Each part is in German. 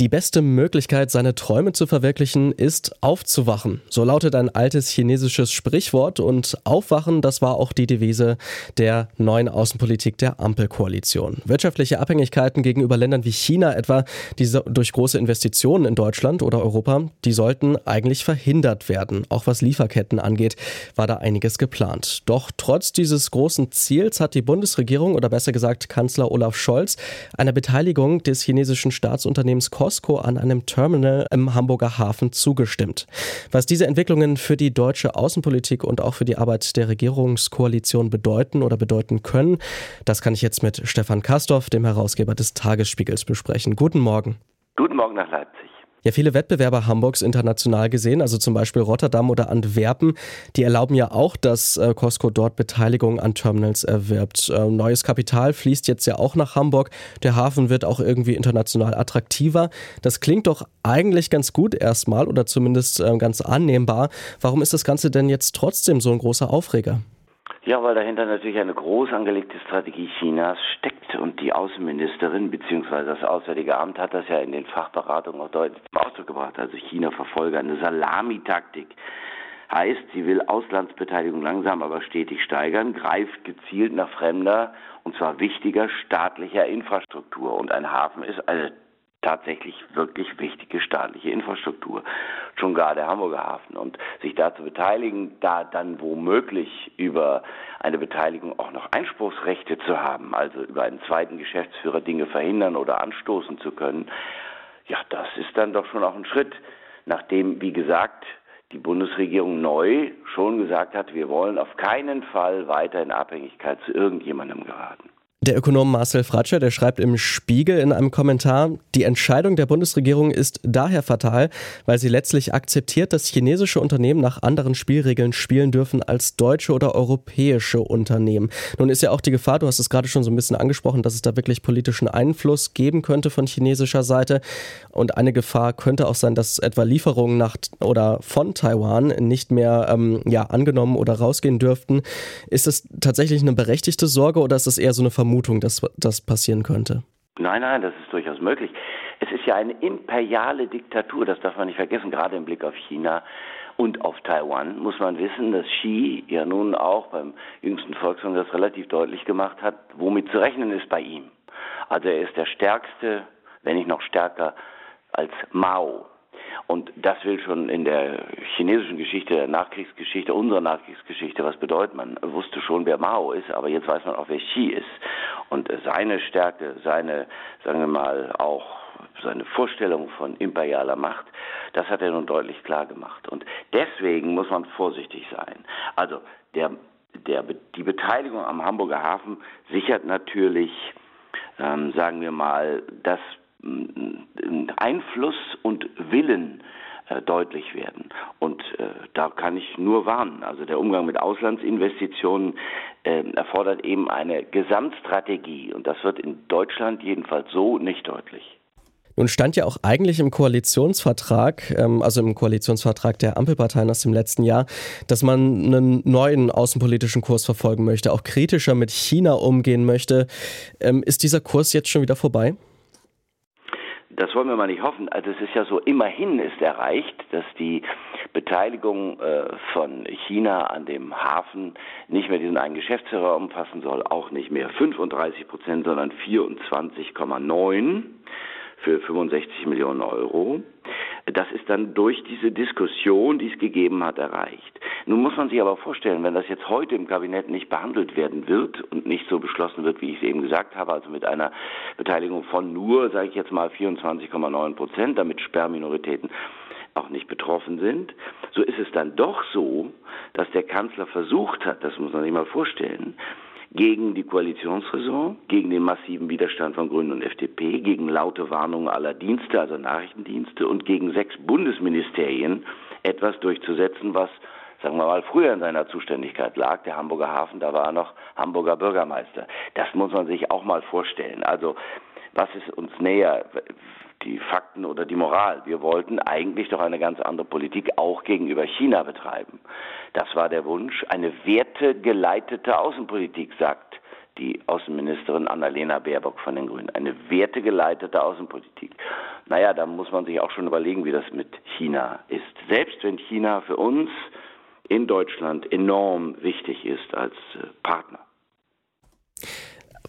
Die beste Möglichkeit, seine Träume zu verwirklichen, ist aufzuwachen. So lautet ein altes chinesisches Sprichwort und aufwachen, das war auch die Devise der neuen Außenpolitik der Ampelkoalition. Wirtschaftliche Abhängigkeiten gegenüber Ländern wie China etwa, die durch große Investitionen in Deutschland oder Europa, die sollten eigentlich verhindert werden. Auch was Lieferketten angeht, war da einiges geplant. Doch trotz dieses großen Ziels hat die Bundesregierung oder besser gesagt Kanzler Olaf Scholz einer Beteiligung des chinesischen Staatsunternehmens Costco an einem Terminal im Hamburger Hafen zugestimmt. Was diese Entwicklungen für die deutsche Außenpolitik und auch für die Arbeit der Regierungskoalition bedeuten oder bedeuten können, das kann ich jetzt mit Stefan Kastorf, dem Herausgeber des Tagesspiegels, besprechen. Guten Morgen. Guten Morgen nach Leipzig. Ja, viele Wettbewerber Hamburgs international gesehen, also zum Beispiel Rotterdam oder Antwerpen, die erlauben ja auch, dass äh, Costco dort Beteiligung an Terminals erwirbt. Äh, neues Kapital fließt jetzt ja auch nach Hamburg. Der Hafen wird auch irgendwie international attraktiver. Das klingt doch eigentlich ganz gut erstmal oder zumindest äh, ganz annehmbar. Warum ist das Ganze denn jetzt trotzdem so ein großer Aufreger? Ja, weil dahinter natürlich eine groß angelegte Strategie Chinas steckt und die Außenministerin bzw. das Auswärtige Amt hat das ja in den Fachberatungen auch deutlich zum Ausdruck gebracht. Also China verfolge eine Salamitaktik. Heißt, sie will Auslandsbeteiligung langsam aber stetig steigern, greift gezielt nach fremder und zwar wichtiger staatlicher Infrastruktur. Und ein Hafen ist eine tatsächlich wirklich wichtige staatliche Infrastruktur, schon gar der Hamburger Hafen. Und sich da zu beteiligen, da dann womöglich über eine Beteiligung auch noch Einspruchsrechte zu haben, also über einen zweiten Geschäftsführer Dinge verhindern oder anstoßen zu können, ja, das ist dann doch schon auch ein Schritt, nachdem, wie gesagt, die Bundesregierung neu schon gesagt hat, wir wollen auf keinen Fall weiter in Abhängigkeit zu irgendjemandem geraten. Der Ökonom Marcel Fratscher, der schreibt im Spiegel in einem Kommentar, die Entscheidung der Bundesregierung ist daher fatal, weil sie letztlich akzeptiert, dass chinesische Unternehmen nach anderen Spielregeln spielen dürfen als deutsche oder europäische Unternehmen. Nun ist ja auch die Gefahr, du hast es gerade schon so ein bisschen angesprochen, dass es da wirklich politischen Einfluss geben könnte von chinesischer Seite. Und eine Gefahr könnte auch sein, dass etwa Lieferungen nach oder von Taiwan nicht mehr ähm, ja, angenommen oder rausgehen dürften. Ist es tatsächlich eine berechtigte Sorge oder ist es eher so eine Vermutung? Vermutung, dass das passieren könnte. Nein, nein, das ist durchaus möglich. Es ist ja eine imperiale Diktatur, das darf man nicht vergessen, gerade im Blick auf China und auf Taiwan muss man wissen, dass Xi ja nun auch beim jüngsten Volkskongress relativ deutlich gemacht hat, womit zu rechnen ist bei ihm. Also er ist der stärkste, wenn nicht noch stärker als Mao. Und das will schon in der chinesischen Geschichte, der Nachkriegsgeschichte, unserer Nachkriegsgeschichte was bedeuten. Man wusste schon, wer Mao ist, aber jetzt weiß man auch, wer Xi ist. Und seine Stärke, seine, sagen wir mal, auch seine Vorstellung von imperialer Macht, das hat er nun deutlich klar gemacht. Und deswegen muss man vorsichtig sein. Also der, der, die Beteiligung am Hamburger Hafen sichert natürlich, ähm, sagen wir mal, das Einfluss und Willen äh, deutlich werden. Und äh, da kann ich nur warnen. Also der Umgang mit Auslandsinvestitionen äh, erfordert eben eine Gesamtstrategie. Und das wird in Deutschland jedenfalls so nicht deutlich. Nun stand ja auch eigentlich im Koalitionsvertrag, ähm, also im Koalitionsvertrag der Ampelparteien aus dem letzten Jahr, dass man einen neuen außenpolitischen Kurs verfolgen möchte, auch kritischer mit China umgehen möchte. Ähm, ist dieser Kurs jetzt schon wieder vorbei? Das wollen wir mal nicht hoffen. Also es ist ja so, immerhin ist erreicht, dass die Beteiligung äh, von China an dem Hafen nicht mehr diesen einen Geschäftsführer umfassen soll, auch nicht mehr 35 Prozent, sondern 24,9 für 65 Millionen Euro. Das ist dann durch diese Diskussion, die es gegeben hat, erreicht. Nun muss man sich aber vorstellen, wenn das jetzt heute im Kabinett nicht behandelt werden wird und nicht so beschlossen wird, wie ich es eben gesagt habe, also mit einer Beteiligung von nur, sage ich jetzt mal, 24,9 Prozent, damit Sperrminoritäten auch nicht betroffen sind, so ist es dann doch so, dass der Kanzler versucht hat, das muss man sich mal vorstellen, gegen die Koalitionsräson, gegen den massiven Widerstand von Grünen und FDP, gegen laute Warnungen aller Dienste, also Nachrichtendienste und gegen sechs Bundesministerien etwas durchzusetzen, was sagen wir mal, früher in seiner Zuständigkeit lag, der Hamburger Hafen, da war er noch Hamburger Bürgermeister. Das muss man sich auch mal vorstellen. Also, was ist uns näher? Die Fakten oder die Moral. Wir wollten eigentlich doch eine ganz andere Politik auch gegenüber China betreiben. Das war der Wunsch, eine wertegeleitete Außenpolitik, sagt die Außenministerin Annalena Baerbock von den Grünen. Eine wertegeleitete Außenpolitik. Naja, da muss man sich auch schon überlegen, wie das mit China ist. Selbst wenn China für uns in Deutschland enorm wichtig ist als äh, Partner.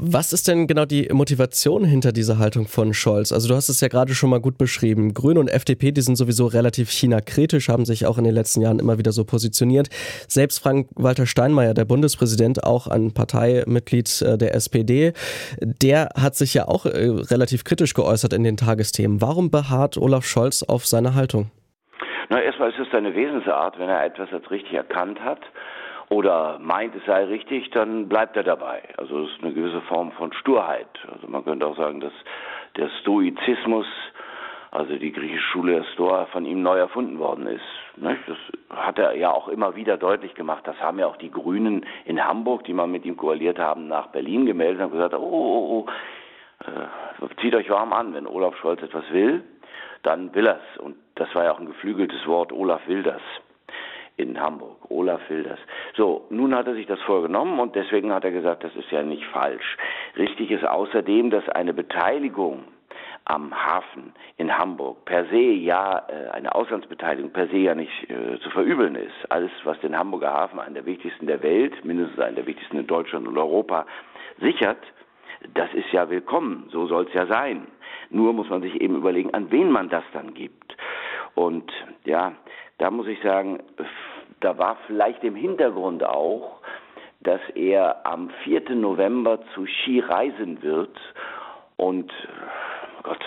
Was ist denn genau die Motivation hinter dieser Haltung von Scholz? Also du hast es ja gerade schon mal gut beschrieben. Grüne und FDP, die sind sowieso relativ China-kritisch, haben sich auch in den letzten Jahren immer wieder so positioniert. Selbst Frank-Walter Steinmeier, der Bundespräsident, auch ein Parteimitglied äh, der SPD, der hat sich ja auch äh, relativ kritisch geäußert in den Tagesthemen. Warum beharrt Olaf Scholz auf seine Haltung? Na, erstmal ist es seine Wesensart, wenn er etwas als richtig erkannt hat oder meint, es sei richtig, dann bleibt er dabei. Also es ist eine gewisse Form von Sturheit. Also man könnte auch sagen, dass der Stoizismus, also die griechische Schule der Stoa, von ihm neu erfunden worden ist. Das hat er ja auch immer wieder deutlich gemacht. Das haben ja auch die Grünen in Hamburg, die mal mit ihm koaliert haben, nach Berlin gemeldet und gesagt, oh, oh, oh, äh, zieht euch warm an, wenn Olaf Scholz etwas will, dann will er's. Und das war ja auch ein geflügeltes Wort, Olaf will das in Hamburg. Olaf will. So, nun hat er sich das vorgenommen und deswegen hat er gesagt, das ist ja nicht falsch. Richtig ist außerdem, dass eine Beteiligung am Hafen in Hamburg per se ja äh, eine Auslandsbeteiligung per se ja nicht äh, zu verübeln ist. Alles, was den Hamburger Hafen, einen der wichtigsten der Welt, mindestens einen der wichtigsten in Deutschland und Europa, sichert, das ist ja willkommen. So soll es ja sein. Nur muss man sich eben überlegen, an wen man das dann gibt. Und ja, da muss ich sagen, da war vielleicht im Hintergrund auch, dass er am 4. November zu Ski reisen wird und oh Gott,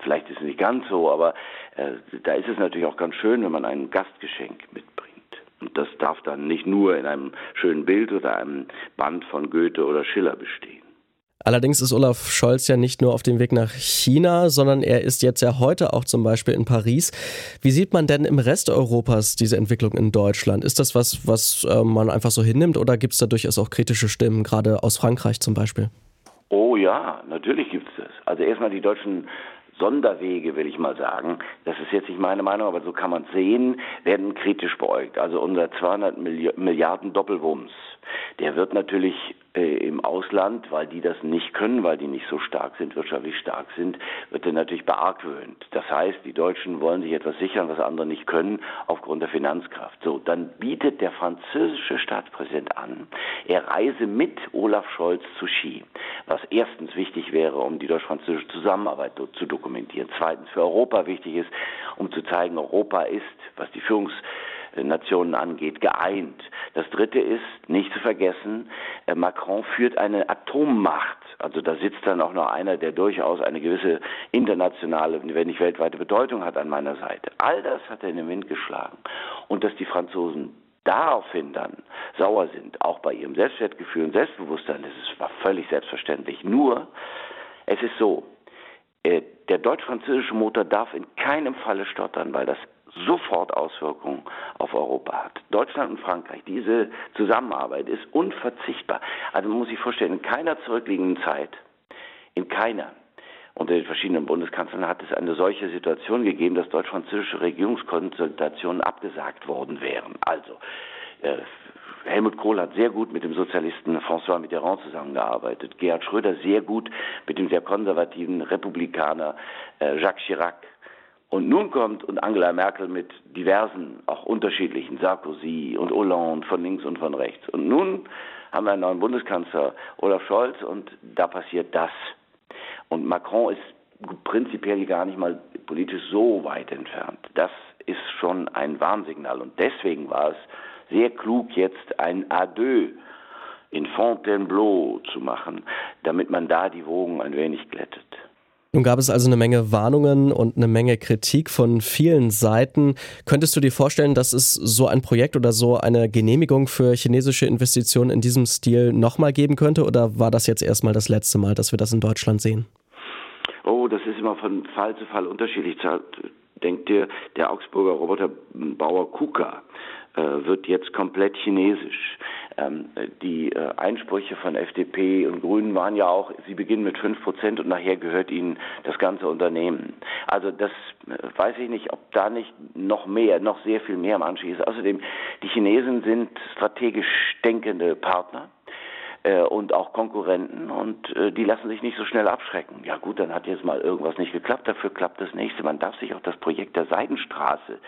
vielleicht ist es nicht ganz so, aber äh, da ist es natürlich auch ganz schön, wenn man ein Gastgeschenk mitbringt. Und das darf dann nicht nur in einem schönen Bild oder einem Band von Goethe oder Schiller bestehen. Allerdings ist Olaf Scholz ja nicht nur auf dem Weg nach China, sondern er ist jetzt ja heute auch zum Beispiel in Paris. Wie sieht man denn im Rest Europas diese Entwicklung in Deutschland? Ist das was, was äh, man einfach so hinnimmt oder gibt es da durchaus auch kritische Stimmen, gerade aus Frankreich zum Beispiel? Oh ja, natürlich gibt es das. Also erstmal die deutschen Sonderwege, will ich mal sagen, das ist jetzt nicht meine Meinung, aber so kann man es sehen, werden kritisch beäugt. Also unser 200 Milliarden Doppelwumms, der wird natürlich äh, im Ausland, weil die das nicht können, weil die nicht so stark sind, wirtschaftlich stark sind, wird er natürlich beargwöhnt. Das heißt, die Deutschen wollen sich etwas sichern, was andere nicht können, aufgrund der Finanzkraft. So, dann bietet der französische Staatspräsident an, er reise mit Olaf Scholz zu Ski, was erstens wichtig wäre, um die deutsch-französische Zusammenarbeit zu dokumentieren. Zweitens für Europa wichtig ist, um zu zeigen, Europa ist, was die Führungs Nationen angeht, geeint. Das Dritte ist, nicht zu vergessen, äh, Macron führt eine Atommacht. Also da sitzt dann auch noch einer, der durchaus eine gewisse internationale, wenn nicht weltweite Bedeutung hat an meiner Seite. All das hat er in den Wind geschlagen. Und dass die Franzosen daraufhin dann sauer sind, auch bei ihrem Selbstwertgefühl und Selbstbewusstsein, das ist, völlig selbstverständlich. Nur, es ist so, äh, der deutsch-französische Motor darf in keinem Falle stottern, weil das sofort Auswirkungen auf Europa hat. Deutschland und Frankreich, diese Zusammenarbeit ist unverzichtbar. Also man muss sich vorstellen, in keiner zurückliegenden Zeit, in keiner, unter den verschiedenen Bundeskanzlern hat es eine solche Situation gegeben, dass deutsch-französische Regierungskonsultationen abgesagt worden wären. Also, äh, Helmut Kohl hat sehr gut mit dem Sozialisten François Mitterrand zusammengearbeitet. Gerhard Schröder sehr gut mit dem sehr konservativen Republikaner äh, Jacques Chirac. Und nun kommt und Angela Merkel mit diversen, auch unterschiedlichen, Sarkozy und Hollande von links und von rechts. Und nun haben wir einen neuen Bundeskanzler, Olaf Scholz, und da passiert das. Und Macron ist prinzipiell gar nicht mal politisch so weit entfernt. Das ist schon ein Warnsignal. Und deswegen war es sehr klug, jetzt ein Adieu in Fontainebleau zu machen, damit man da die Wogen ein wenig glättet. Nun gab es also eine Menge Warnungen und eine Menge Kritik von vielen Seiten. Könntest du dir vorstellen, dass es so ein Projekt oder so eine Genehmigung für chinesische Investitionen in diesem Stil nochmal geben könnte? Oder war das jetzt erstmal das letzte Mal, dass wir das in Deutschland sehen? Das ist immer von Fall zu Fall unterschiedlich. Denkt dir, der Augsburger Roboterbauer KUKA äh, wird jetzt komplett chinesisch. Ähm, die äh, Einsprüche von FDP und Grünen waren ja auch, sie beginnen mit fünf Prozent und nachher gehört ihnen das ganze Unternehmen. Also das äh, weiß ich nicht, ob da nicht noch mehr, noch sehr viel mehr am Anstieg ist. Außerdem, die Chinesen sind strategisch denkende Partner. Äh, und auch Konkurrenten und äh, die lassen sich nicht so schnell abschrecken. Ja gut, dann hat jetzt mal irgendwas nicht geklappt, dafür klappt das nächste. Man darf sich auch das Projekt der Seidenstraße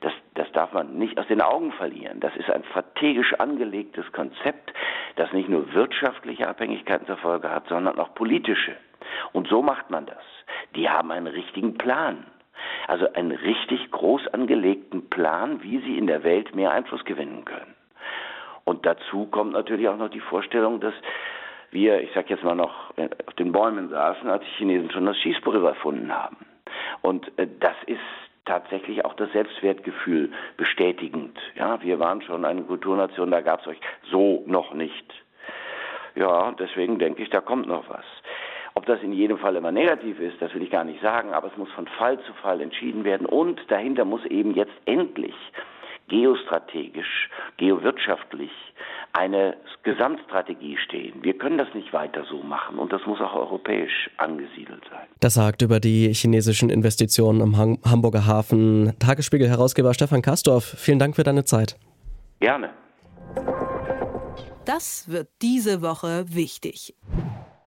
das, das darf man nicht aus den Augen verlieren. Das ist ein strategisch angelegtes Konzept, das nicht nur wirtschaftliche Abhängigkeiten zur Folge hat, sondern auch politische. Und so macht man das. Die haben einen richtigen Plan. Also einen richtig groß angelegten Plan, wie sie in der Welt mehr Einfluss gewinnen können. Und dazu kommt natürlich auch noch die Vorstellung, dass wir, ich sag jetzt mal noch, auf den Bäumen saßen, als die Chinesen schon das Schießpulver erfunden haben. Und äh, das ist tatsächlich auch das Selbstwertgefühl bestätigend. Ja, wir waren schon eine Kulturnation, da gab es euch so noch nicht. Ja, deswegen denke ich, da kommt noch was. Ob das in jedem Fall immer negativ ist, das will ich gar nicht sagen, aber es muss von Fall zu Fall entschieden werden und dahinter muss eben jetzt endlich geostrategisch, geowirtschaftlich eine Gesamtstrategie stehen. Wir können das nicht weiter so machen und das muss auch europäisch angesiedelt sein. Das sagt über die chinesischen Investitionen im Hamburger Hafen Tagesspiegel-Herausgeber Stefan Kastorf. Vielen Dank für deine Zeit. Gerne. Das wird diese Woche wichtig.